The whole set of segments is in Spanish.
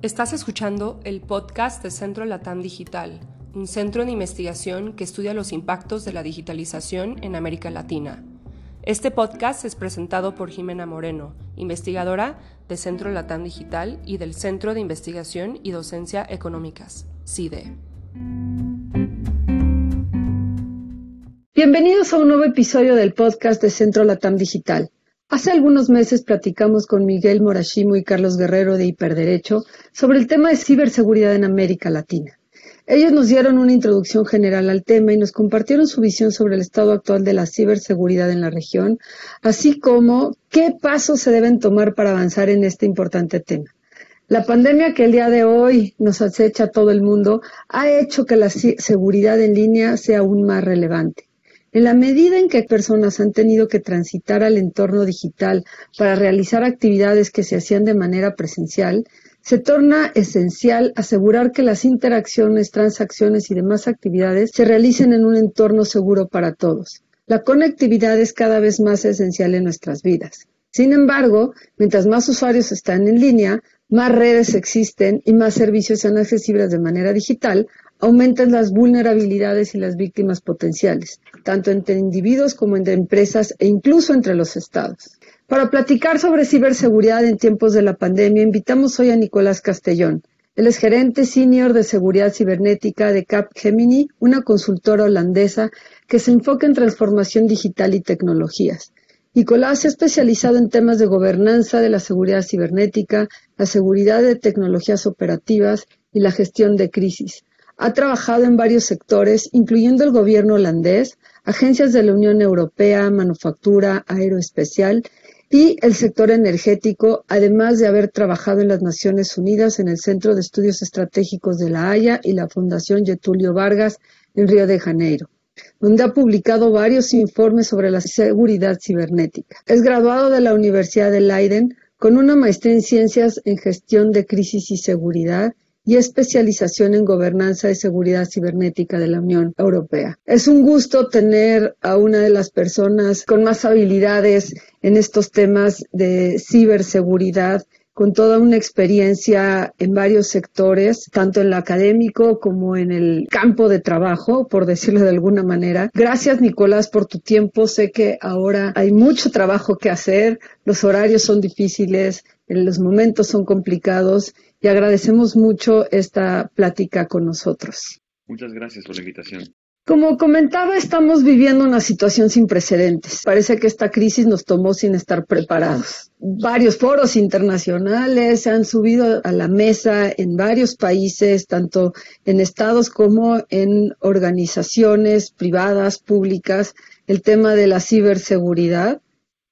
Estás escuchando el podcast de Centro Latam Digital, un centro de investigación que estudia los impactos de la digitalización en América Latina. Este podcast es presentado por Jimena Moreno, investigadora de Centro Latam Digital y del Centro de Investigación y Docencia Económicas, CIDE. Bienvenidos a un nuevo episodio del podcast de Centro Latam Digital. Hace algunos meses platicamos con Miguel Morashimo y Carlos Guerrero de Hiperderecho sobre el tema de ciberseguridad en América Latina. Ellos nos dieron una introducción general al tema y nos compartieron su visión sobre el estado actual de la ciberseguridad en la región, así como qué pasos se deben tomar para avanzar en este importante tema. La pandemia que el día de hoy nos acecha a todo el mundo ha hecho que la seguridad en línea sea aún más relevante. En la medida en que personas han tenido que transitar al entorno digital para realizar actividades que se hacían de manera presencial, se torna esencial asegurar que las interacciones, transacciones y demás actividades se realicen en un entorno seguro para todos. La conectividad es cada vez más esencial en nuestras vidas. Sin embargo, mientras más usuarios están en línea, más redes existen y más servicios sean accesibles de manera digital, aumentan las vulnerabilidades y las víctimas potenciales, tanto entre individuos como entre empresas e incluso entre los estados. Para platicar sobre ciberseguridad en tiempos de la pandemia, invitamos hoy a Nicolás Castellón. Él es gerente senior de seguridad cibernética de Capgemini, una consultora holandesa que se enfoca en transformación digital y tecnologías. Nicolás se ha especializado en temas de gobernanza de la seguridad cibernética, la seguridad de tecnologías operativas y la gestión de crisis. Ha trabajado en varios sectores, incluyendo el gobierno holandés, agencias de la Unión Europea, manufactura, aeroespacial y el sector energético, además de haber trabajado en las Naciones Unidas en el Centro de Estudios Estratégicos de La Haya y la Fundación Getulio Vargas en Río de Janeiro donde ha publicado varios informes sobre la seguridad cibernética. Es graduado de la Universidad de Leiden con una maestría en Ciencias en Gestión de Crisis y Seguridad y especialización en gobernanza y seguridad cibernética de la Unión Europea. Es un gusto tener a una de las personas con más habilidades en estos temas de ciberseguridad con toda una experiencia en varios sectores, tanto en lo académico como en el campo de trabajo, por decirlo de alguna manera. Gracias, Nicolás, por tu tiempo. Sé que ahora hay mucho trabajo que hacer, los horarios son difíciles, los momentos son complicados y agradecemos mucho esta plática con nosotros. Muchas gracias por la invitación. Como comentaba, estamos viviendo una situación sin precedentes. Parece que esta crisis nos tomó sin estar preparados. Varios foros internacionales se han subido a la mesa en varios países, tanto en estados como en organizaciones privadas, públicas, el tema de la ciberseguridad.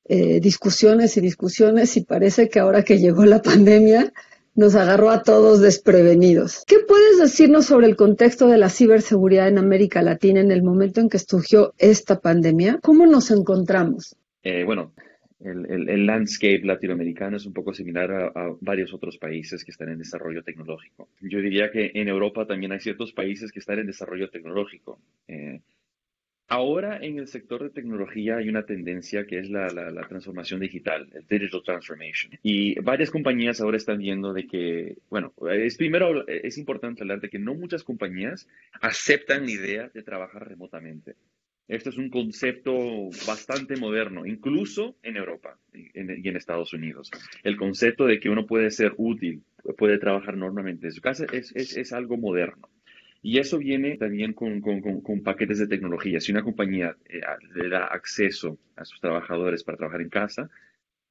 Eh, discusiones y discusiones y parece que ahora que llegó la pandemia nos agarró a todos desprevenidos. ¿Qué puedes decirnos sobre el contexto de la ciberseguridad en América Latina en el momento en que surgió esta pandemia? ¿Cómo nos encontramos? Eh, bueno, el, landscape latinoamericano es un poco similar a, varios otros países que están en desarrollo tecnológico. Yo diría que en Europa también hay ciertos países que están en desarrollo tecnológico. Eh, Ahora en el sector de tecnología hay una tendencia que es la, transformación digital, el digital transformation. Y varias compañías ahora están viendo de que, bueno, es primero es importante hablar de que no muchas compañías aceptan la idea de trabajar remotamente. Esto es un concepto bastante moderno, incluso en Europa y en, Estados Unidos. El concepto de que uno puede ser útil, puede trabajar normalmente en su casa, es, es algo moderno. Y eso viene también con, paquetes de tecnología. Si una compañía eh, le da acceso a sus trabajadores para trabajar en casa,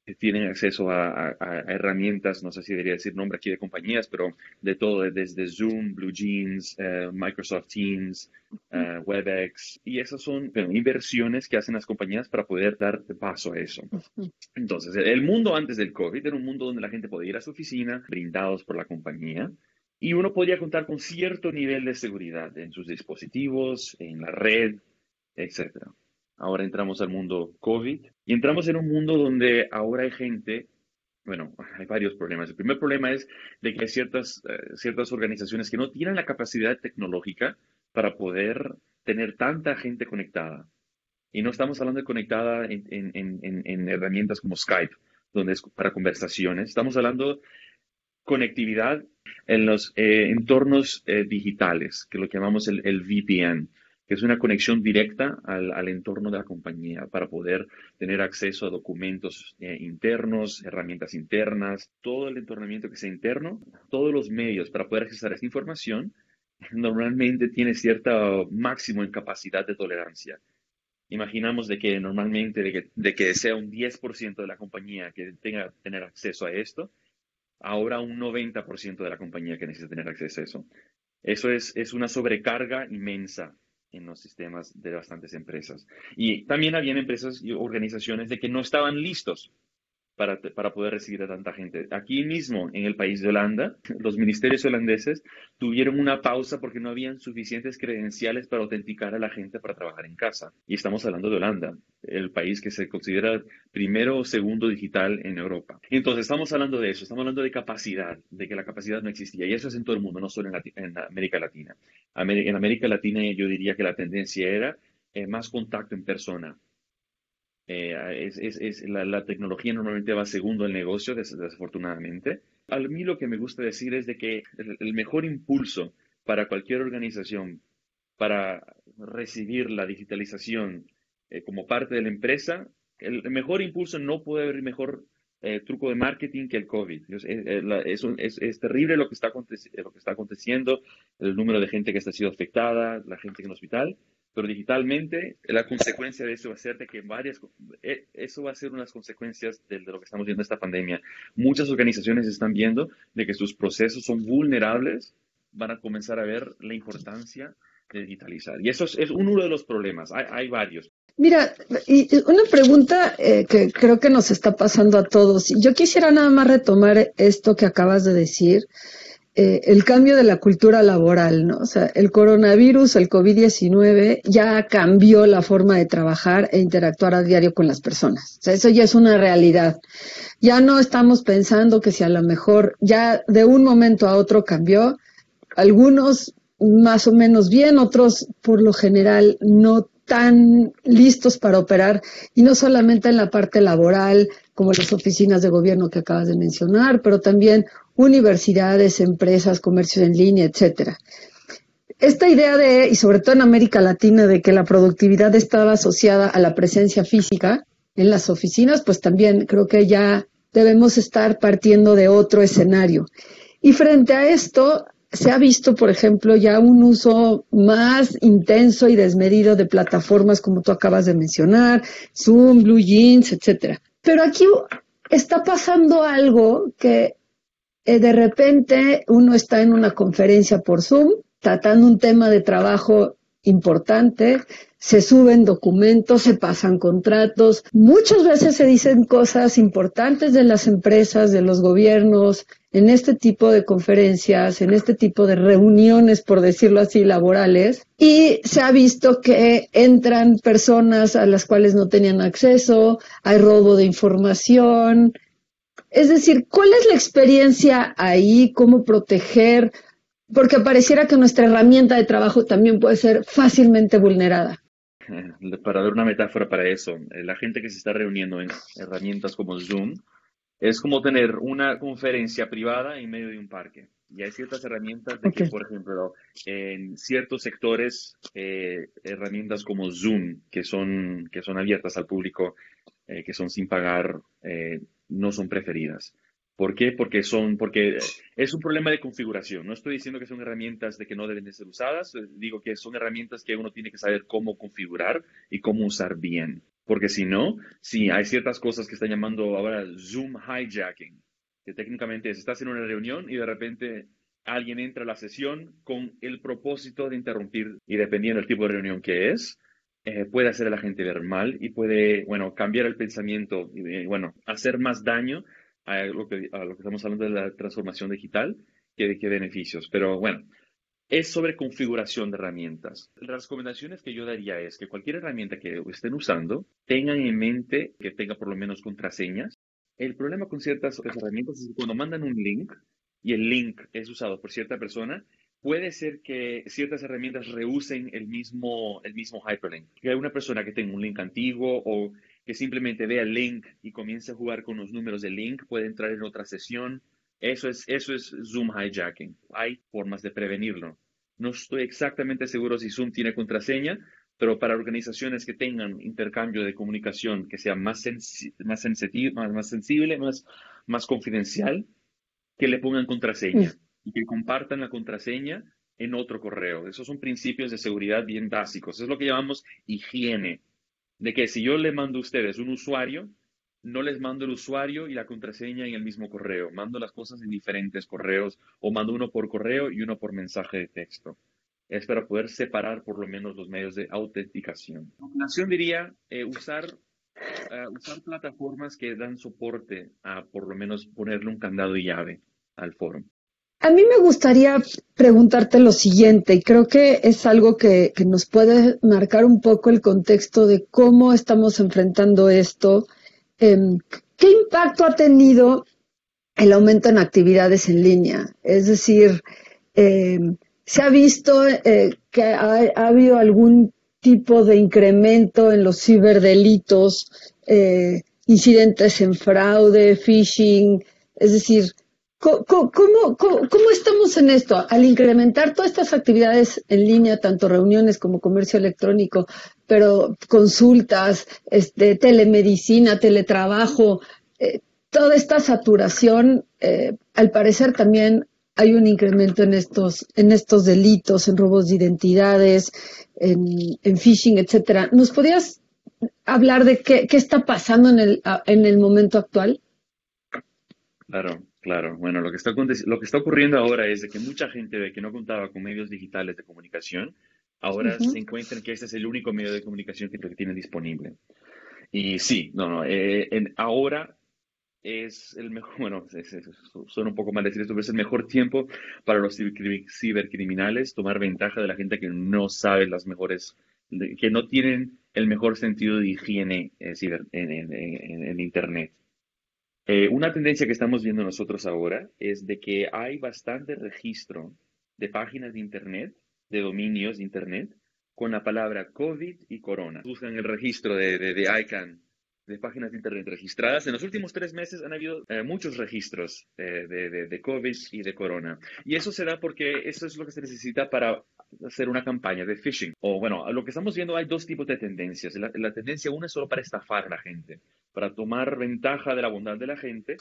eh, tienen acceso a, herramientas, no sé si debería decir nombre aquí de compañías, pero de todo, desde Zoom, Blue Jeans, eh, Microsoft Teams, WebEx, y esas son inversiones que hacen las compañías para poder dar paso a eso. Entonces, el mundo antes del COVID era un mundo donde la gente podía ir a su oficina, brindados por la compañía, y uno podría contar con cierto nivel de seguridad en sus dispositivos, en la red, etc. Ahora entramos al mundo COVID y entramos en un mundo donde ahora hay gente, bueno, hay varios problemas. El primer problema es de que hay ciertas, eh, ciertas organizaciones que no tienen la capacidad tecnológica para poder tener tanta gente conectada. Y no estamos hablando de conectada en, en, en, en herramientas como Skype, donde es para conversaciones. Estamos hablando conectividad en los eh, entornos eh, digitales, que lo llamamos el, VPN, que es una conexión directa al, entorno de la compañía para poder tener acceso a documentos eh, internos, herramientas internas, todo el entornamiento que sea interno, todos los medios para poder acceder a esta información, normalmente tiene cierto máximo en capacidad de tolerancia. Imaginamos de que normalmente de que, de que sea un 10% de la compañía que tenga tener acceso a esto, ahora un 90% de la compañía que necesita tener acceso a eso. Eso es, es una sobrecarga inmensa en los sistemas de bastantes empresas. Y también habían empresas y organizaciones de que no estaban listos para, poder recibir a tanta gente. Aquí mismo, en el país de Holanda, los ministerios holandeses tuvieron una pausa porque no habían suficientes credenciales para autenticar a la gente para trabajar en casa. Y estamos hablando de Holanda, el país que se considera primero o segundo digital en Europa. Entonces, estamos hablando de eso, estamos hablando de capacidad, de que la capacidad no existía. Y eso es en todo el mundo, no solo en, América Latina. en América Latina yo diría que la tendencia era eh, más contacto en persona, eh, es, la, tecnología normalmente va segundo al negocio, desafortunadamente. A mí lo que me gusta decir es de que el, mejor impulso para cualquier organización para recibir la digitalización eh, como parte de la empresa, el, mejor impulso no puede haber mejor eh, truco de marketing que el COVID. Es, terrible lo que, está lo que está aconteciendo, el número de gente que está sido afectada, la gente en el hospital, pero digitalmente la consecuencia de eso va a ser de que varias, e, eso va a ser unas consecuencias de, lo que estamos viendo esta pandemia. Muchas organizaciones están viendo de que sus procesos son vulnerables, van a comenzar a ver la importancia de digitalizar. Y eso es, uno de los problemas, hay, varios. Mira, y una pregunta eh, que creo que nos está pasando a todos. Yo quisiera nada más retomar esto que acabas de decir eh, el cambio de la cultura laboral, ¿no? O sea, el coronavirus, el COVID-19 ya cambió la forma de trabajar e interactuar a diario con las personas. O sea, eso ya es una realidad. Ya no estamos pensando que si a lo mejor ya de un momento a otro cambió, algunos más o menos bien, otros por lo general no tan listos para operar y no solamente en la parte laboral, como las oficinas de gobierno que acabas de mencionar, pero también universidades, empresas, comercios en línea, etcétera. Esta idea de, y sobre todo en América Latina, de que la productividad estaba asociada a la presencia física en las oficinas, pues también creo que ya debemos estar partiendo de otro escenario. Y frente a esto, se ha visto, por ejemplo, ya un uso más intenso y desmedido de plataformas como tú acabas de mencionar, Zoom, Blue Jeans, etcétera. Pero aquí está pasando algo que eh, de repente uno está en una conferencia por Zoom tratando un tema de trabajo importante, se suben documentos, se pasan contratos, muchas veces se dicen cosas importantes de las empresas, de los gobiernos, en este tipo de conferencias, en este tipo de reuniones, por decirlo así, laborales, y se ha visto que entran personas a las cuales no tenían acceso, hay robo de información, es decir, ¿cuál es la experiencia ahí? ¿Cómo proteger? Porque pareciera que nuestra herramienta de trabajo también puede ser fácilmente vulnerada. Para dar una metáfora para eso, eh, la gente que se está reuniendo en herramientas como Zoom es como tener una conferencia privada en medio de un parque. Y hay ciertas herramientas de que, por ejemplo, en ciertos sectores, eh, herramientas como Zoom, que son, que son abiertas al público, eh, que son sin pagar, no son preferidas. ¿Por qué? Porque son, porque es un problema de configuración. No estoy diciendo que son herramientas de que no deben de ser usadas, eh, digo que son herramientas que uno tiene que saber cómo configurar y cómo usar bien. Porque si no, sí, hay ciertas cosas que están llamando ahora Zoom hijacking, que técnicamente es, estás en una reunión y de repente alguien entra a la sesión con el propósito de interrumpir y dependiendo del tipo de reunión que es, eh, puede hacer a la gente ver mal y puede, bueno, cambiar el pensamiento y, bueno, hacer más daño a lo, que, a lo que estamos hablando de la transformación digital que de qué beneficios. Pero bueno, es sobre configuración de herramientas. Las recomendaciones que yo daría es que cualquier herramienta que estén usando tengan en mente que tenga por lo menos contraseñas. El problema con ciertas herramientas es que cuando mandan un link y el link es usado por cierta persona, puede ser que ciertas herramientas reusen el mismo, el mismo hyperlink. Que hay una persona que tenga un link antiguo o que simplemente vea el link y comience a jugar con los números del link, puede entrar en otra sesión. Eso es, eso es Zoom hijacking. Hay formas de prevenirlo. No estoy exactamente seguro si Zoom tiene contraseña, pero para organizaciones que tengan intercambio de comunicación que sea más, más, más, sensible, más, más confidencial, que le pongan contraseña y que compartan la contraseña en otro correo. Esos son principios de seguridad bien básicos. Es lo que llamamos higiene. De que si yo le mando a ustedes un usuario, no les mando el usuario y la contraseña en el mismo correo. Mando las cosas en diferentes correos o mando uno por correo y uno por mensaje de texto. Es para poder separar por lo menos los medios de autenticación. La diría eh, usar, eh, usar plataformas que dan soporte a por lo menos ponerle un candado y llave al foro. A mí me gustaría preguntarte lo siguiente, y creo que es algo que, nos puede marcar un poco el contexto de cómo estamos enfrentando esto. Em, ¿Qué impacto ha tenido el aumento en actividades en línea? Es decir, em, ¿se ha visto eh, que ha, habido algún tipo de incremento en los ciberdelitos, eh, incidentes en fraude, phishing? Es decir, ¿Cómo, estamos en esto? Al incrementar todas estas actividades en línea, tanto reuniones como comercio electrónico, pero consultas, este, telemedicina, teletrabajo, eh, toda esta saturación, eh, al parecer también hay un incremento en estos, en estos delitos, en robos de identidades, en, phishing, etcétera. ¿Nos podrías hablar de qué, qué está pasando en el, en el momento actual? Claro. Claro, bueno, lo que, está, lo que está ocurriendo ahora es de que mucha gente que no contaba con medios digitales de comunicación, ahora se encuentran que este es el único medio de comunicación que, tienen disponible. Y sí, no, no, eh, ahora es el mejor, bueno, suena un poco mal decir esto, pero es el mejor tiempo para los cibercriminales tomar ventaja de la gente que no sabe las mejores, que no tienen el mejor sentido de higiene eh, en Internet. Eh, una tendencia que estamos viendo nosotros ahora es de que hay bastante registro de páginas de Internet, de dominios de Internet, con la palabra COVID y corona. Buscan el registro de, ICANN, de páginas de Internet registradas. En los últimos tres meses han habido eh, muchos registros eh, de, de, COVID y de corona. Y eso se da porque eso es lo que se necesita para hacer una campaña de phishing. O bueno, lo que estamos viendo hay dos tipos de tendencias. La, la tendencia una es solo para estafar a la gente para tomar ventaja de la bondad de la gente,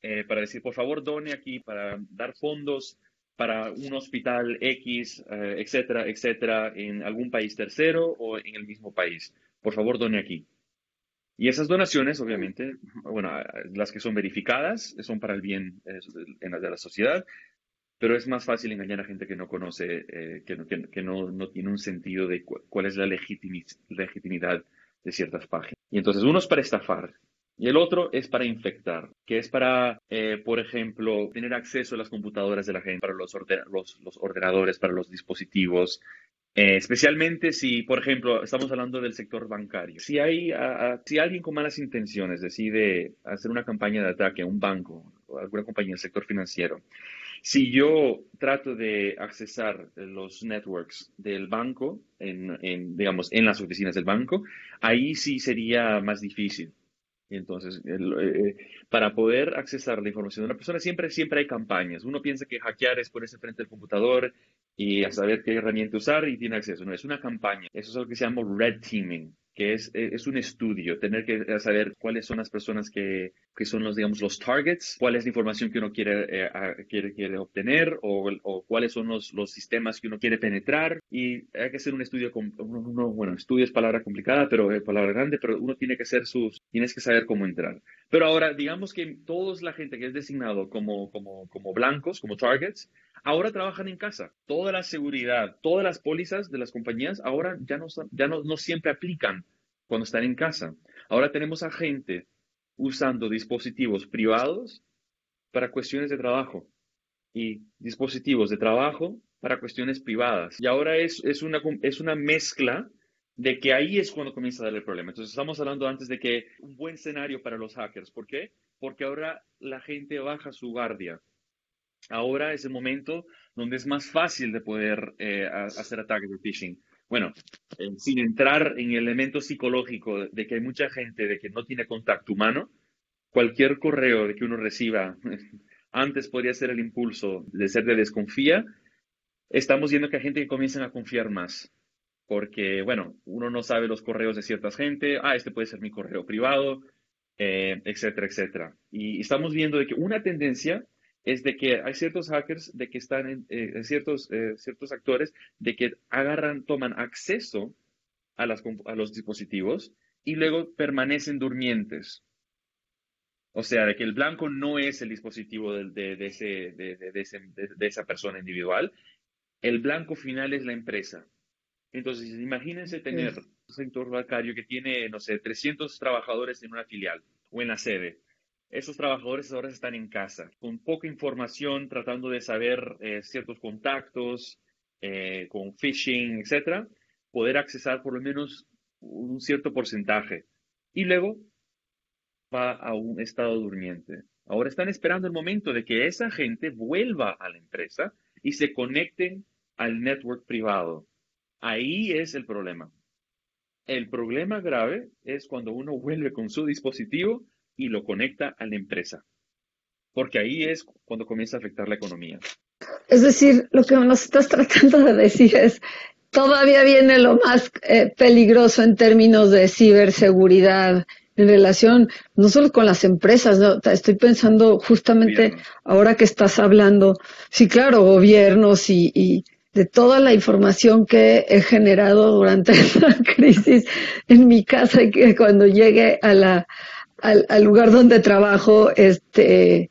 eh, para decir, por favor, done aquí, para dar fondos para un hospital X, eh, etcétera, etcétera, en algún país tercero o en el mismo país. Por favor, done aquí. Y esas donaciones, obviamente, bueno, las que son verificadas son para el bien eh, de la sociedad, pero es más fácil engañar a gente que no conoce, que, no, que, no, tiene un sentido de cuál es la legitimidad de ciertas páginas. Y entonces uno es para estafar y el otro es para infectar, que es para, eh, por ejemplo, tener acceso a las computadoras de la gente, para los, ordenadores, para los dispositivos, eh, especialmente si, por ejemplo, estamos hablando del sector bancario. Si, hay, si alguien con malas intenciones decide hacer una campaña de ataque a un banco o alguna compañía del sector financiero, si yo trato de accesar los networks del banco, en, digamos, en las oficinas del banco, ahí sí sería más difícil. Entonces, eh, para poder accesar la información de una persona, siempre, siempre hay campañas. Uno piensa que hackear es ponerse frente al computador y a saber qué herramienta usar y tiene acceso. No, es una campaña. Eso es lo que se llama red teaming que es, eh, es un estudio, tener que eh, saber cuáles son las personas que, que son los, digamos, los targets, cuál es la información que uno quiere, eh, quiere, quiere obtener o, o, cuáles son los, los sistemas que uno quiere penetrar. Y hay que hacer un estudio, con, uno, bueno, estudio es palabra complicada, pero es palabra grande, pero uno tiene que hacer sus, tienes que saber cómo entrar. Pero ahora, digamos que toda la gente que es designado como, como, como blancos, como targets, ahora trabajan en casa. Toda la seguridad, todas las pólizas de las compañías ahora ya no, siempre aplican cuando están en casa. Ahora tenemos a gente usando dispositivos privados para cuestiones de trabajo y dispositivos de trabajo para cuestiones privadas. Y ahora es, es, una, es una mezcla de que ahí es cuando comienza a dar el problema. Entonces estamos hablando antes de que un buen escenario para los hackers. ¿Por qué? Porque ahora la gente baja su guardia. Ahora es el momento donde es más fácil de poder eh, hacer ataques de phishing. Bueno, eh, sin entrar en el elemento psicológico de que hay mucha gente de que no tiene contacto humano, cualquier correo de que uno reciba antes podría ser el impulso de ser de desconfía, estamos viendo que hay gente que comienza a confiar más. Porque, bueno, uno no sabe los correos de cierta gente, ah, este puede ser mi correo privado, eh, etcétera, etcétera. Y estamos viendo de que una tendencia es de que hay ciertos hackers, de que están en, eh, ciertos, eh, ciertos actores, de que agarran, toman acceso a, a los dispositivos y luego permanecen durmientes. O sea, de que el blanco no es el dispositivo de, de, ese, de, esa persona individual, el blanco final es la empresa. Entonces, imagínense tener un sector bancario que tiene, no sé, 300 trabajadores en una filial o en la sede. Esos trabajadores ahora están en casa, con poca información, tratando de saber eh, ciertos contactos, eh, con phishing, etcétera, poder accesar por lo menos un cierto porcentaje. Y luego va a un estado durmiente. Ahora están esperando el momento de que esa gente vuelva a la empresa y se conecten al network privado. Ahí es el problema. El problema grave es cuando uno vuelve con su dispositivo y lo conecta a la empresa, porque ahí es cuando comienza a afectar la economía. Es decir, lo que nos estás tratando de decir es, todavía viene lo más eh, peligroso en términos de ciberseguridad en relación no solo con las empresas, ¿no? estoy pensando justamente ahora que estás hablando, sí, claro, gobiernos y, de toda la información que he generado durante la crisis en mi casa y que cuando llegue a la, al, al lugar donde trabajo, este,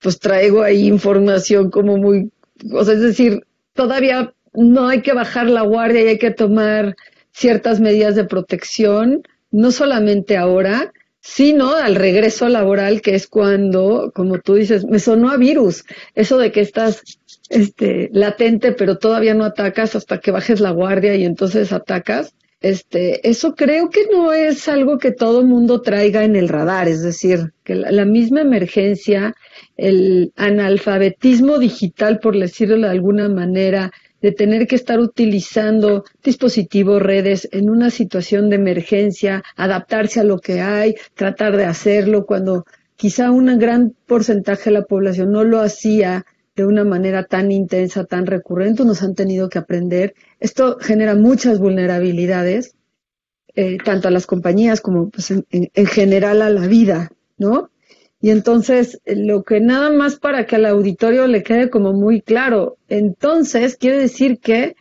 pues traigo ahí información como muy, o sea, es decir, todavía no hay que bajar la guardia y hay que tomar ciertas medidas de protección no solamente ahora, sino al regreso laboral, que es cuando, como tú dices, me sonó a virus, eso de que estás este, latente, pero todavía no atacas hasta que bajes la guardia y entonces atacas. Este, eso creo que no es algo que todo mundo traiga en el radar, es decir, que la misma emergencia, el analfabetismo digital, por decirlo de alguna manera, de tener que estar utilizando dispositivos, redes en una situación de emergencia, adaptarse a lo que hay, tratar de hacerlo cuando quizá un gran porcentaje de la población no lo hacía de una manera tan intensa, tan recurrente, nos han tenido que aprender. Esto genera muchas vulnerabilidades, eh, tanto a las compañías como pues, en general a la vida, ¿no? Y entonces, lo que nada más para que al auditorio le quede como muy claro, entonces quiere decir que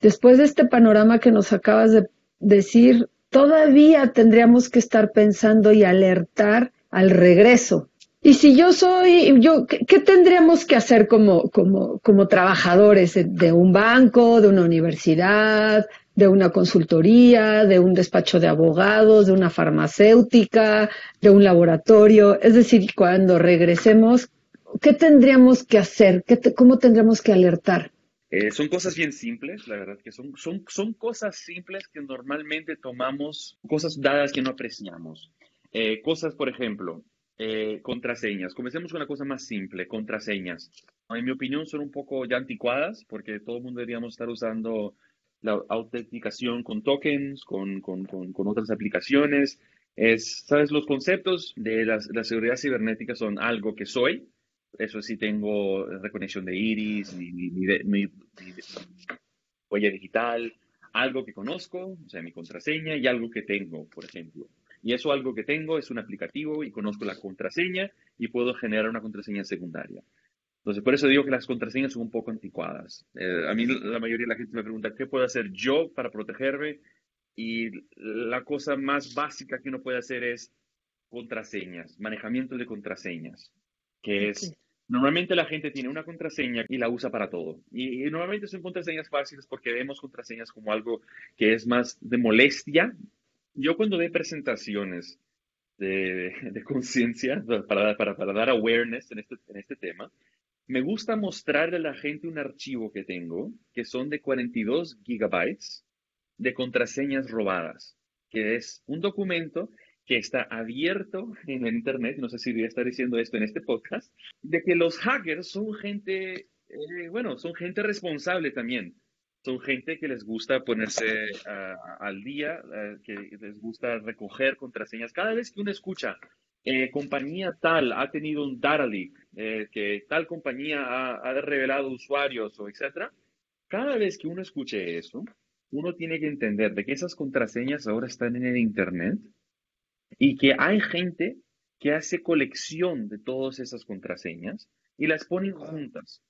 después de este panorama que nos acabas de decir, todavía tendríamos que estar pensando y alertar al regreso. Y si yo soy, yo, ¿qué, tendríamos que hacer como, como, como trabajadores de un banco, de una universidad, de una consultoría, de un despacho de abogados, de una farmacéutica, de un laboratorio. Es decir, cuando regresemos, ¿qué tendríamos que hacer? ¿Cómo tendríamos que alertar? Eh, son cosas bien simples, la verdad que son, son, son cosas simples que normalmente tomamos, cosas dadas que no apreciamos. Eh, cosas, por ejemplo, eh, contraseñas. Comencemos con una cosa más simple, contraseñas. En mi opinión son un poco ya anticuadas porque todo el mundo deberíamos estar usando la autenticación con tokens, con, con, con, otras aplicaciones. Es, ¿sabes? Los conceptos de la, seguridad cibernética son algo que soy, eso sí tengo reconexión de iris, mi, mi, huella digital, algo que conozco, o sea, mi contraseña y algo que tengo, por ejemplo. Y eso algo que tengo es un aplicativo y conozco la contraseña y puedo generar una contraseña secundaria. Entonces, por eso digo que las contraseñas son un poco anticuadas. Eh, a mí la mayoría de la gente me pregunta, ¿qué puedo hacer yo para protegerme? Y la cosa más básica que uno puede hacer es contraseñas, manejamiento de contraseñas, que es, normalmente la gente tiene una contraseña y la usa para todo. Y, normalmente son contraseñas fáciles porque vemos contraseñas como algo que es más de molestia. Yo cuando doy presentaciones de, conciencia para, para, para, dar awareness en este, en este tema, me gusta mostrarle a la gente un archivo que tengo, que son de 42 gigabytes de contraseñas robadas, que es un documento que está abierto en el Internet, no sé si voy a estar diciendo esto en este podcast, de que los hackers son gente, eh, bueno, son gente responsable también. Son gente que les gusta ponerse al día, que les gusta recoger contraseñas. Cada vez que uno escucha eh, compañía tal ha tenido un data leak, eh, que tal compañía ha, ha, revelado usuarios o etcétera, cada vez que uno escuche eso, uno tiene que entender de que esas contraseñas ahora están en el Internet y que hay gente que hace colección de todas esas contraseñas y las ponen juntas.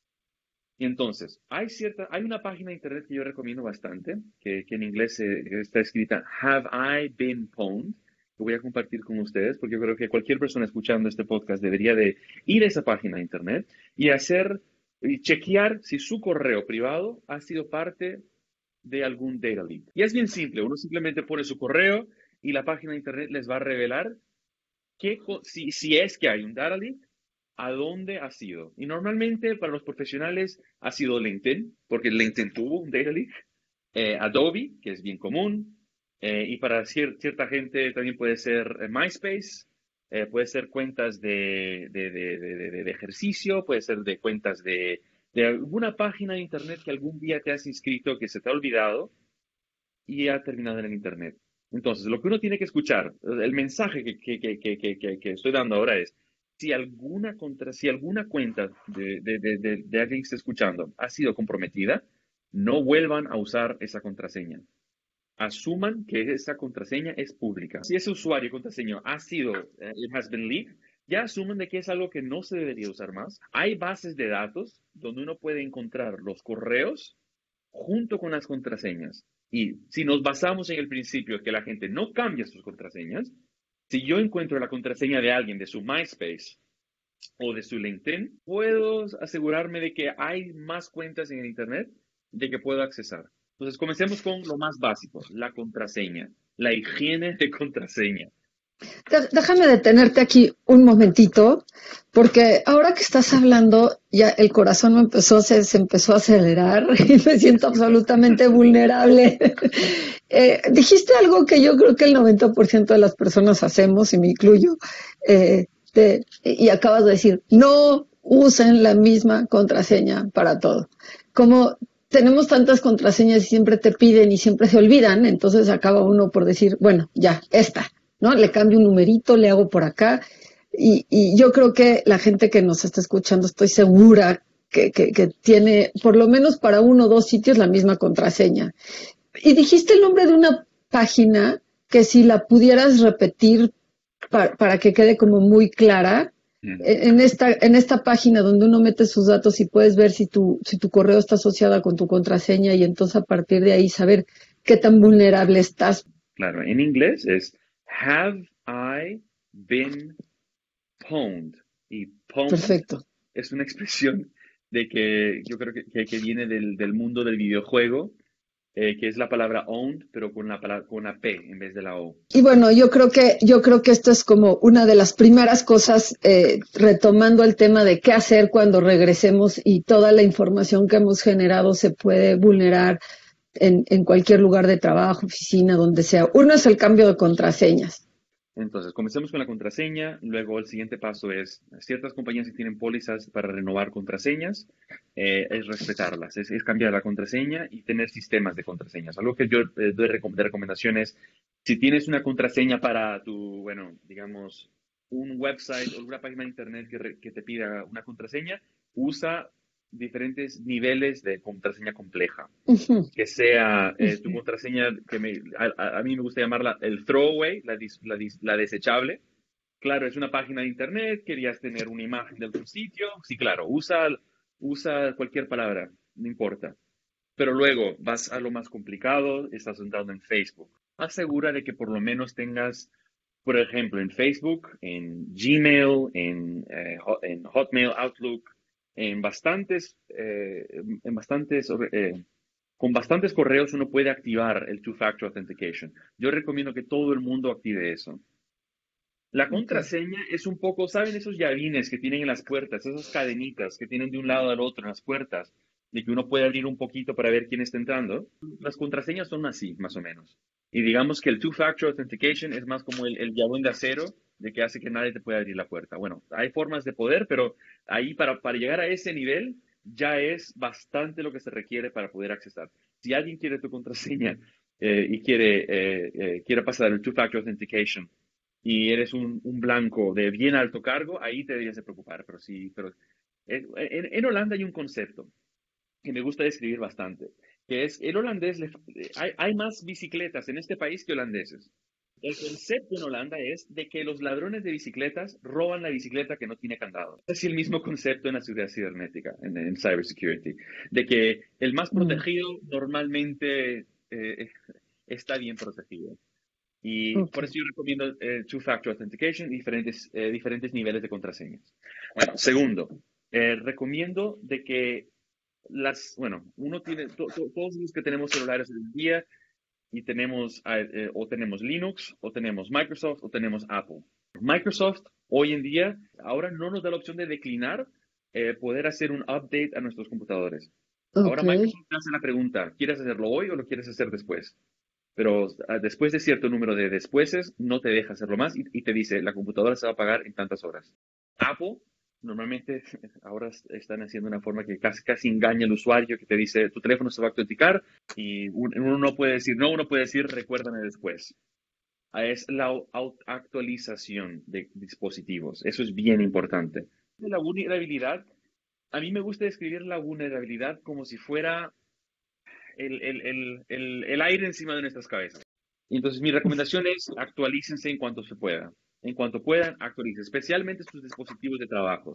Y entonces, hay cierta, hay una página de internet que yo recomiendo bastante, que, que en inglés está escrita Have I Been Pwned? Que voy a compartir con ustedes, porque yo creo que cualquier persona escuchando este podcast debería de ir a esa página de internet y hacer y chequear si su correo privado ha sido parte de algún data leak. Y es bien simple, uno simplemente pone su correo y la página de internet les va a revelar qué, si, si es que hay un data leak, a dónde ha sido. Y normalmente para los profesionales ha sido LinkedIn, porque LinkedIn tuvo un data leak, eh, Adobe, que es bien común, eh, y para cierta gente también puede ser eh, MySpace, puede ser cuentas de, de, de, de, ejercicio, puede ser de cuentas de, alguna página de Internet que algún día te has inscrito, que se te ha olvidado y ha terminado en el Internet. Entonces, lo que uno tiene que escuchar, el mensaje que, que, que, que estoy dando ahora es, si alguna, contra, si alguna cuenta de, de, de, de, alguien que está escuchando ha sido comprometida, no vuelvan a usar esa contraseña. Asuman que esa contraseña es pública. Si ese usuario y contraseña ha sido, it has been leaked, ya asumen de que es algo que no se debería usar más. Hay bases de datos donde uno puede encontrar los correos junto con las contraseñas. Y si nos basamos en el principio de que la gente no cambia sus contraseñas, si yo encuentro la contraseña de alguien de su MySpace o de su LinkedIn, puedo asegurarme de que hay más cuentas en el Internet de que puedo accesar. Entonces, comencemos con lo más básico, la contraseña, la higiene de contraseña. Déjame detenerte aquí un momentito, porque ahora que estás hablando, ya el corazón me empezó, se, empezó a acelerar y me siento absolutamente vulnerable. Eh, dijiste algo que yo creo que el 90% de las personas hacemos, y me incluyo, eh, y acabas de decir, no usen la misma contraseña para todo. Como tenemos tantas contraseñas y siempre te piden y siempre se olvidan, entonces acaba uno por decir, bueno, ya, esta ¿no? Le cambio un numerito, le hago por acá. Y, y yo creo que la gente que nos está escuchando, estoy segura que, que, que, tiene por lo menos para uno o dos sitios la misma contraseña. Y dijiste el nombre de una página que si la pudieras repetir para, para que quede como muy clara, en esta, en esta página donde uno mete sus datos y puedes ver si tu, si tu correo está asociado con tu contraseña y entonces a partir de ahí saber qué tan vulnerable estás. Claro, en inglés es Have I been pwned? Y pwned Perfecto. es una expresión de que yo creo que, que, viene del, del, mundo del videojuego, eh, que es la palabra owned, pero con la, con la P en vez de la O. Y bueno, yo creo que, yo creo que esto es como una de las primeras cosas, eh, retomando el tema de qué hacer cuando regresemos y toda la información que hemos generado se puede vulnerar en, cualquier lugar de trabajo, oficina, donde sea. Uno es el cambio de contraseñas. Entonces, comencemos con la contraseña. Luego, el siguiente paso es ciertas compañías que tienen pólizas para renovar contraseñas, eh, es respetarlas, es, cambiar la contraseña y tener sistemas de contraseñas. Algo que yo eh, doy de recomendaciones, si tienes una contraseña para tu, bueno, digamos, un website o una página de internet que te pida una contraseña, usa diferentes niveles de contraseña compleja. Que sea eh, tu contraseña, que me, a, mí me gusta llamarla el throwaway, la, la, la, desechable. Claro, es una página de internet, querías tener una imagen de algún sitio. Sí, claro, usa, usa cualquier palabra, no importa. Pero luego vas a lo más complicado, estás entrando en Facebook. Asegura de que por lo menos tengas, por ejemplo, en Facebook, en Gmail, en, eh, en Hotmail, Outlook, en bastantes, eh, en bastantes, eh, con bastantes correos uno puede activar el Two-Factor Authentication. Yo recomiendo que todo el mundo active eso. La contraseña es un poco, ¿saben esos llavines que tienen en las puertas, esas cadenitas que tienen de un lado al otro en las puertas, de que uno puede abrir un poquito para ver quién está entrando? Las contraseñas son así, más o menos. Y digamos que el Two-Factor Authentication es más como el, el de acero de que hace que nadie te pueda abrir la puerta. Bueno, hay formas de poder, pero ahí para, para llegar a ese nivel ya es bastante lo que se requiere para poder accesar. Si alguien quiere tu contraseña eh, y quiere, eh, eh, quiere pasar el Two-Factor Authentication y eres un, blanco de bien alto cargo, ahí te deberías de preocupar. Pero sí, pero en, Holanda hay un concepto que me gusta describir bastante, que es el holandés, hay, hay más bicicletas en este país que holandeses. El concepto en Holanda es de que los ladrones de bicicletas roban la bicicleta que no tiene candado. Es el mismo concepto en la seguridad cibernética, en, en cybersecurity, de que el más mm. protegido normalmente eh, está bien protegido. Y por eso yo recomiendo eh, Two-Factor Authentication y diferentes, eh, diferentes niveles de contraseñas. Bueno, segundo, recomiendo de que las, bueno, uno tiene, todos los que tenemos celulares hoy en día y tenemos eh, o tenemos Linux, o tenemos Microsoft, o tenemos Apple. Microsoft hoy en día ahora no nos da la opción de declinar eh, poder hacer un update a nuestros computadores. Ahora Microsoft te hace la pregunta, ¿quieres hacerlo hoy o lo quieres hacer después? Pero ah, después de cierto número de despuéses, no te deja hacerlo más y, y te dice, la computadora se va a pagar en tantas horas. Apple normalmente ahora están haciendo una forma que casi, casi engaña al usuario, que te dice, tu teléfono se va a autenticar y uno no puede decir no, uno puede decir recuérdame después. Ah, es la actualización de dispositivos. Eso es bien importante. La vulnerabilidad, a mí me gusta describir la vulnerabilidad como si fuera el, el, el, el aire encima de nuestras cabezas. Entonces, mi recomendación es actualícense en cuanto se pueda en cuanto puedan, actualicen, especialmente sus dispositivos de trabajo.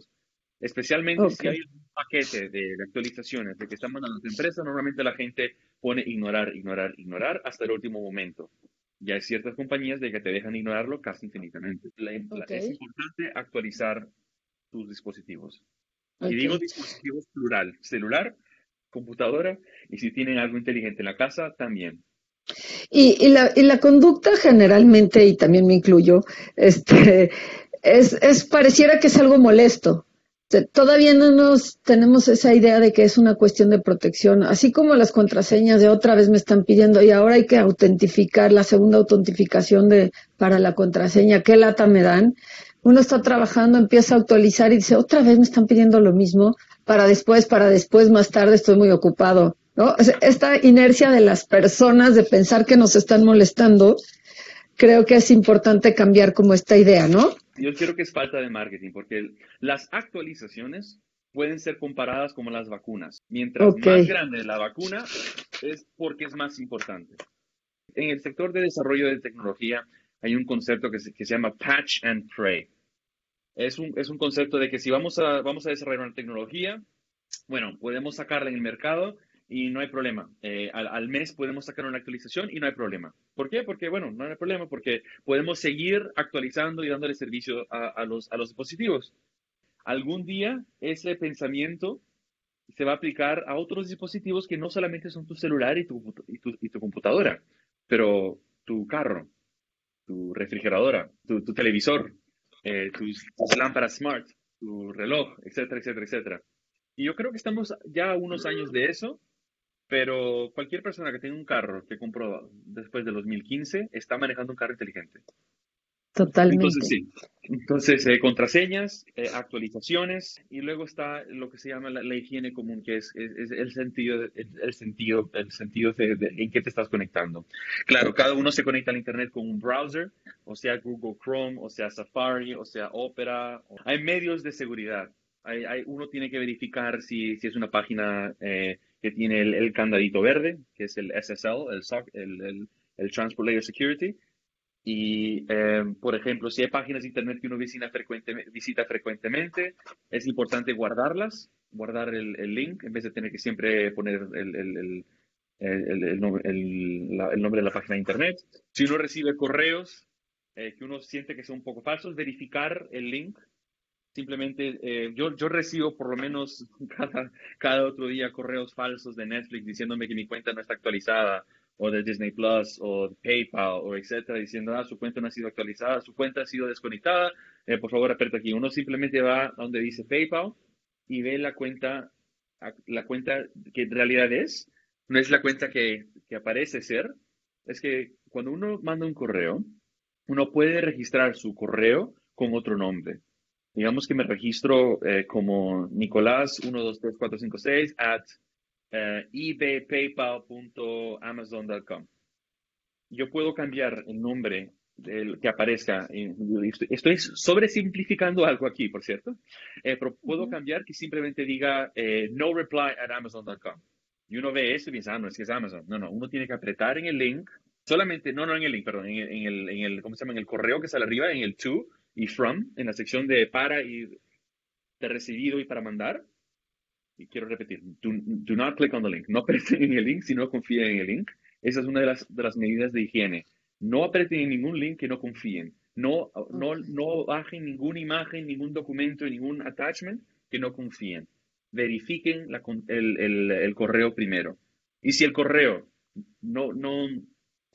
Especialmente si hay un paquete de, actualizaciones de que están mandando a tu empresa, normalmente la gente pone ignorar, ignorar, ignorar hasta el último momento. Ya hay ciertas compañías de que te dejan ignorarlo casi infinitamente. es importante actualizar tus dispositivos. Y digo dispositivos plural, celular, computadora, y si tienen algo inteligente en la casa, también. Y, la, y la conducta generalmente, y también me incluyo, este, es, es pareciera que es algo molesto. Todavía no nos tenemos esa idea de que es una cuestión de protección, así como las contraseñas de otra vez me están pidiendo y ahora hay que autentificar la segunda autentificación de para la contraseña, qué lata me dan. Uno está trabajando, empieza a actualizar y dice, otra vez me están pidiendo lo mismo, para después, para después, más tarde estoy muy ocupado. ¿No? Esta inercia de las personas de pensar que nos están molestando, creo que es importante cambiar como esta idea, ¿no? Yo creo que es falta de marketing, porque las actualizaciones pueden ser comparadas como las vacunas. Mientras más grande la vacuna, es porque es más importante. En el sector de desarrollo de tecnología hay un concepto que se, que se llama patch and pray. Es un, es un concepto de que si vamos a, vamos a desarrollar una tecnología, bueno, podemos sacarla en el mercado y no hay problema. Eh, al, mes podemos sacar una actualización y no hay problema. ¿Por qué? Porque, bueno, no hay problema porque podemos seguir actualizando y dándole servicio a, los, a los dispositivos. Algún día ese pensamiento se va a aplicar a otros dispositivos que no solamente son tu celular y tu, y tu, y tu computadora, pero tu carro, tu refrigeradora, tu, tu televisor, eh, tus, tus lámparas smart, tu reloj, etcétera, etcétera, etcétera. Y yo creo que estamos ya a unos años de eso pero cualquier persona que tenga un carro que compró después de 2015 está manejando un carro inteligente. Totalmente. Entonces, sí. Entonces, eh, contraseñas, eh, actualizaciones, y luego está lo que se llama la, higiene común, que es, el sentido, el, sentido, el sentido de, en qué te estás conectando. Claro, cada uno se conecta al Internet con un browser, o sea Google Chrome, o sea Safari, o sea Opera. Hay medios de seguridad. Hay, hay, uno tiene que verificar si, si es una página eh, que tiene el, candadito verde, que es el SSL, el, el, el, Transport Layer Security. Y, eh, por ejemplo, si hay páginas de Internet que uno visita, visita frecuentemente, es importante guardarlas, guardar el, link, en vez de tener que siempre poner el, el, nombre de la página de Internet. Si uno recibe correos eh, que uno siente que son un poco falsos, verificar el link Simplemente eh, yo, yo recibo por lo menos cada, cada otro día correos falsos de Netflix diciéndome que mi cuenta no está actualizada, o de Disney Plus, o PayPal, o etcétera, diciendo, ah, su cuenta no ha sido actualizada, su cuenta ha sido desconectada, eh, por favor, aprieta aquí. Uno simplemente va donde dice PayPal y ve la cuenta, la cuenta que en realidad es, no es la cuenta que, que aparece ser, es que cuando uno manda un correo, uno puede registrar su correo con otro nombre digamos que me registro eh, como Nicolás 123456 at eh, ebaypaypal.amazon.com. Yo puedo cambiar el nombre que aparezca. Estoy sobresimplificando algo aquí, por cierto, eh, pero puedo cambiar que simplemente diga eh, no reply at amazon.com. Y uno ve eso y piensa, ah, no, es que es Amazon. No, no, uno tiene que apretar en el link, solamente, no, no en el link, perdón, en el, en el, ¿cómo se llama? En el correo que sale arriba, en el to y from, en la sección de para y de recibido y para mandar. Y quiero repetir, do, not click on the link. No apreten en el link si no confíen en el link. Esa es una de las, de las medidas de higiene. No apreten en ningún link que no confíen. No, no, no bajen ninguna imagen, ningún documento, ningún attachment que no confíen. Verifiquen el, el, correo primero. Y si el correo no, no,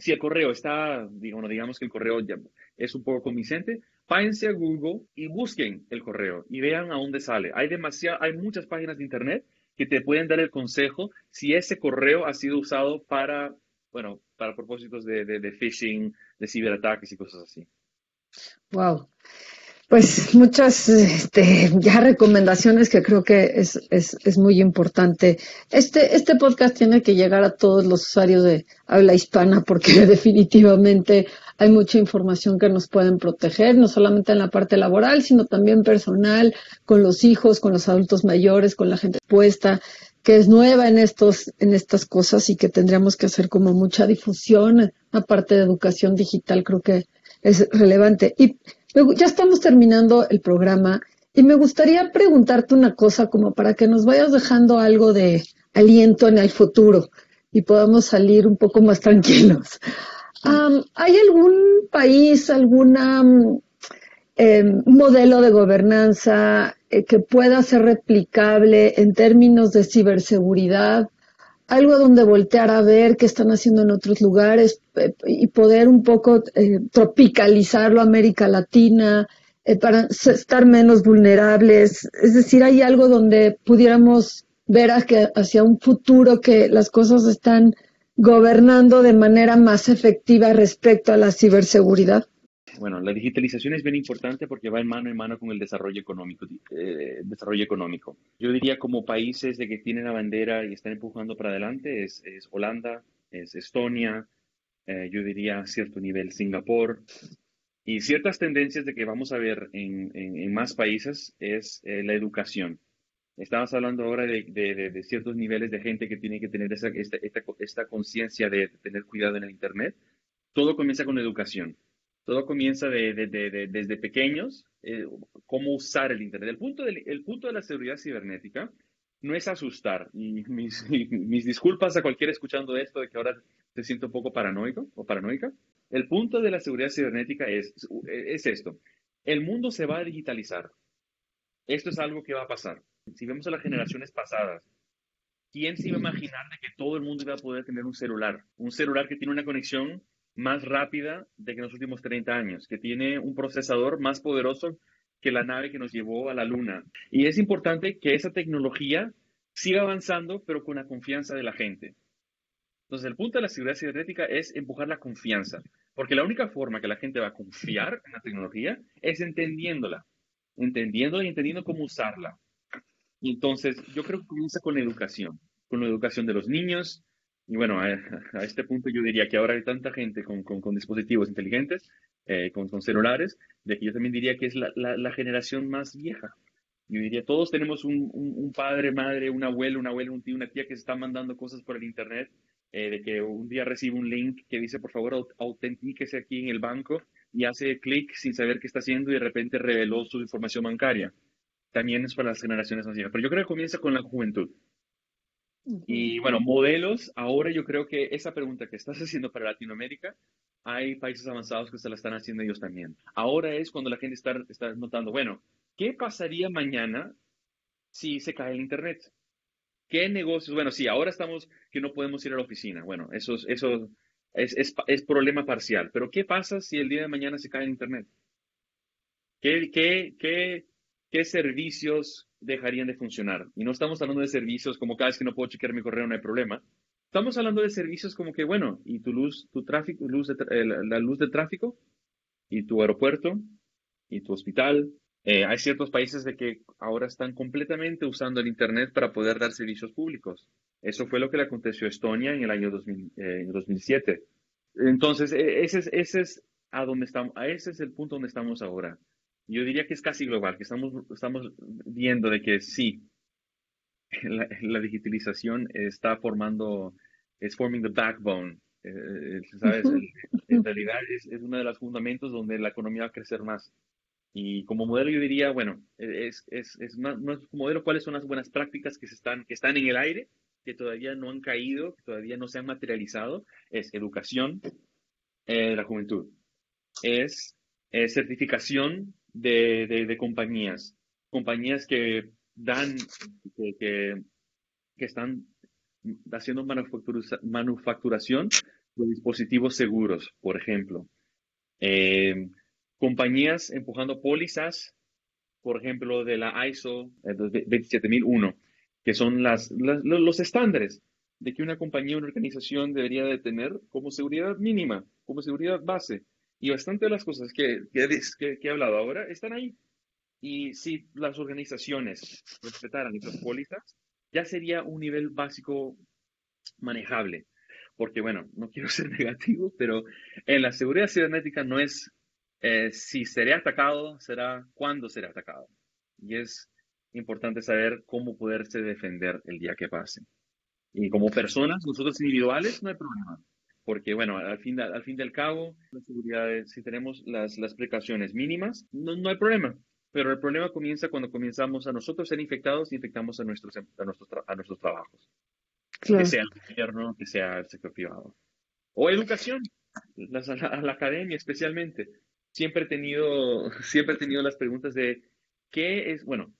si el correo está, digamos, digamos que el correo ya es un poco convincente, váyanse a Google y busquen el correo y vean a dónde sale. Hay demasiado, hay muchas páginas de internet que te pueden dar el consejo si ese correo ha sido usado para bueno, para propósitos de, de, phishing, de ciberataques y cosas así. Wow. Pues muchas este, ya recomendaciones que creo que es, es, es, muy importante. Este, este podcast tiene que llegar a todos los usuarios de habla hispana porque definitivamente hay mucha información que nos pueden proteger, no solamente en la parte laboral, sino también personal, con los hijos, con los adultos mayores, con la gente expuesta que es nueva en estos, en estas cosas y que tendríamos que hacer como mucha difusión, aparte de educación digital, creo que es relevante. Y ya estamos terminando el programa y me gustaría preguntarte una cosa como para que nos vayas dejando algo de aliento en el futuro y podamos salir un poco más tranquilos. ¿Hay algún país, alguna Em, modelo de gobernanza eh, que pueda ser replicable en términos de ciberseguridad, algo donde voltear a ver qué están haciendo en otros lugares eh, y poder un poco eh, tropicalizarlo a América Latina para estar menos vulnerables. Es decir, hay algo donde pudiéramos ver hacia un futuro que las cosas están gobernando de manera más efectiva respecto a la ciberseguridad. Bueno, la digitalización es bien importante porque va en mano en mano con el desarrollo económico. Eh, desarrollo económico. Yo diría como países de que tienen la bandera y están empujando para adelante es, Holanda, es Estonia, eh, yo diría cierto nivel Singapur. Y ciertas tendencias de que vamos a ver en, más países es eh, la educación. Estamos hablando ahora de, ciertos niveles de gente que tiene que tener esa, esta, esta conciencia de tener cuidado en el Internet. Todo comienza con educación. Todo comienza desde pequeños, eh, cómo usar el Internet. El punto, el punto de la seguridad cibernética no es asustar. Y mis, mis, disculpas a cualquiera escuchando esto de que ahora se siente un poco paranoico o paranoica. El punto de la seguridad cibernética es, es esto. El mundo se va a digitalizar. Esto es algo que va a pasar. Si vemos a las generaciones pasadas, ¿quién se iba a imaginar de que todo el mundo iba a poder tener un celular? Un celular que tiene una conexión más rápida de que en los últimos 30 años, que tiene un procesador más poderoso que la nave que nos llevó a la Luna. Y es importante que esa tecnología siga avanzando, pero con la confianza de la gente. Entonces, el punto de la seguridad cibernética es empujar la confianza, porque la única forma que la gente va a confiar en la tecnología es entendiéndola, entendiendo y entendiendo cómo usarla. Y entonces, yo creo que comienza con la educación, con la educación de los niños, y bueno, a, este punto yo diría que ahora hay tanta gente con, dispositivos inteligentes, eh, con, celulares, de que yo también diría que es la, generación más vieja. Yo diría, todos tenemos un, un, padre, madre, un abuelo, una abuela, un tío, una tía que se están mandando cosas por el Internet, eh, de que un día recibe un link que dice, por favor, autentíquese aquí en el banco y hace clic sin saber qué está haciendo y de repente reveló su información bancaria. También es para las generaciones más viejas. Pero yo creo que comienza con la juventud. Y bueno, modelos, ahora yo creo que esa pregunta que estás haciendo para Latinoamérica, hay países avanzados que se la están haciendo ellos también. Ahora es cuando la gente está, está notando, bueno, ¿qué pasaría mañana si se cae el Internet? ¿Qué negocios? Bueno, sí, ahora estamos que no podemos ir a la oficina. Bueno, eso, eso es, es, es problema parcial. Pero ¿qué pasa si el día de mañana se cae el Internet? ¿Qué, qué, qué, qué servicios dejarían de funcionar. Y no estamos hablando de servicios como cada vez que no puedo chequear mi correo no hay problema. Estamos hablando de servicios como que, bueno, y tu luz, tu tráfico, luz eh, la luz de tráfico, y tu aeropuerto, y tu hospital. Eh, hay ciertos países de que ahora están completamente usando el Internet para poder dar servicios públicos. Eso fue lo que le aconteció a Estonia en el año 2007. Eh, Entonces, e, ese es, ese es a donde estamos, ese es el punto donde estamos ahora. Yo diría que es casi global, que estamos, estamos viendo de que sí, la, digitalización está formando, es forming the backbone, eh, ¿sabes? en realidad es, es uno de los fundamentos donde la economía va a crecer más. Y como modelo yo diría, bueno, es, es, es como modelo cuáles son las buenas prácticas que, se están, que están en el aire, que todavía no han caído, que todavía no se han materializado, es educación de la juventud, es certificación de, compañías, compañías que dan, que, que, están haciendo manufacturación de dispositivos seguros, por ejemplo. Eh, compañías empujando pólizas, por ejemplo, de la ISO 27001, eh, que son las, los estándares de que una compañía, una organización debería de tener como seguridad mínima, como seguridad base. Y bastante de las cosas que, que, he hablado ahora están ahí. Y si las organizaciones respetaran esas pólizas, ya sería un nivel básico manejable. Porque, bueno, no quiero ser negativo, pero en la seguridad cibernética no es eh, si será atacado, será cuándo será atacado. Y es importante saber cómo poderse defender el día que pase. Y como personas, nosotros individuales, no hay problema. Porque, bueno, al fin, al fin del cabo, la seguridad, si tenemos las, las precauciones mínimas, no, no, hay problema. Pero el problema comienza cuando comenzamos a nosotros ser infectados y infectamos a nuestros, a nuestros, a nuestros trabajos. Que sea el gobierno, que sea el sector privado. O educación, la, la academia especialmente siempre he tenido, siempre he tenido las preguntas de qué es, bueno,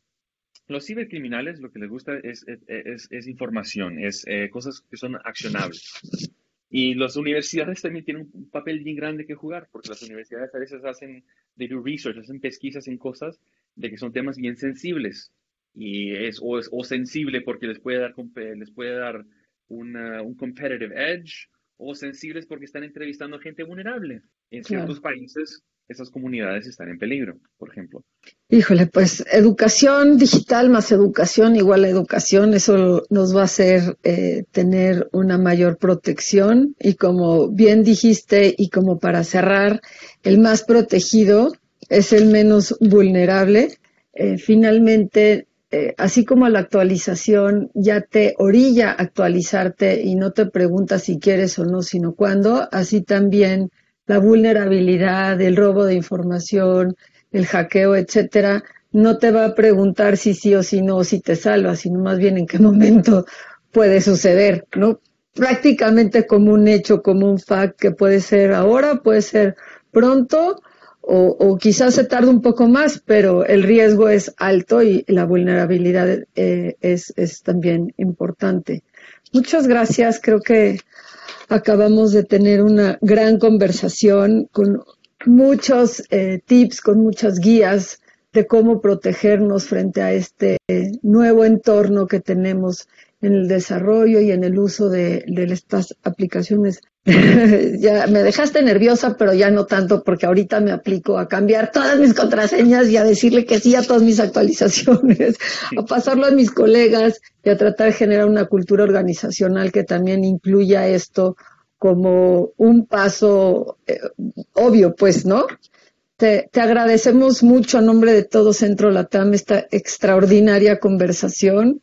los cibercriminales lo que les gusta es, es, es información, es eh, cosas que son accionables. Y las universidades también tienen un papel bien grande que jugar, porque las universidades a veces hacen, they do research, hacen pesquisas en cosas de que son temas bien sensibles. Y es o, es, o sensible porque les puede dar, les puede dar una, un competitive edge, o sensibles porque están entrevistando a gente vulnerable. En ciertos países esas comunidades están en peligro, por ejemplo. Híjole, pues educación digital más educación igual a educación, eso nos va a hacer eh, tener una mayor protección y como bien dijiste y como para cerrar, el más protegido es el menos vulnerable. Eh, finalmente, eh, así como la actualización ya te orilla actualizarte y no te pregunta si quieres o no, sino cuándo, así también la vulnerabilidad, el robo de información, el hackeo, etcétera, no te va a preguntar si sí o si no, si te salva, sino más bien en qué momento puede suceder, ¿no? Prácticamente como un hecho, como un fact que puede ser ahora, puede ser pronto o, quizás se tarde un poco más, pero el riesgo es alto y la vulnerabilidad eh, es también importante. Muchas gracias, creo que Acabamos de tener una gran conversación con muchos eh, tips, con muchas guías de cómo protegernos frente a este nuevo entorno que tenemos en el desarrollo y en el uso de, estas aplicaciones. ya me dejaste nerviosa, pero ya no tanto porque ahorita me aplico a cambiar todas mis contraseñas y a decirle que sí a todas mis actualizaciones, a pasarlo a mis colegas y a tratar de generar una cultura organizacional que también incluya esto como un paso eh, obvio, pues, ¿no? Te, agradecemos mucho a nombre de todo Centro Latam esta extraordinaria conversación.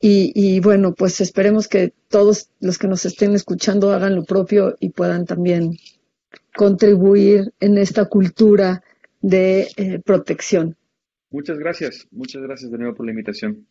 Y, y, bueno, pues esperemos que todos los que nos estén escuchando hagan lo propio y puedan también contribuir en esta cultura de eh, protección. Muchas gracias, muchas gracias de nuevo por la invitación.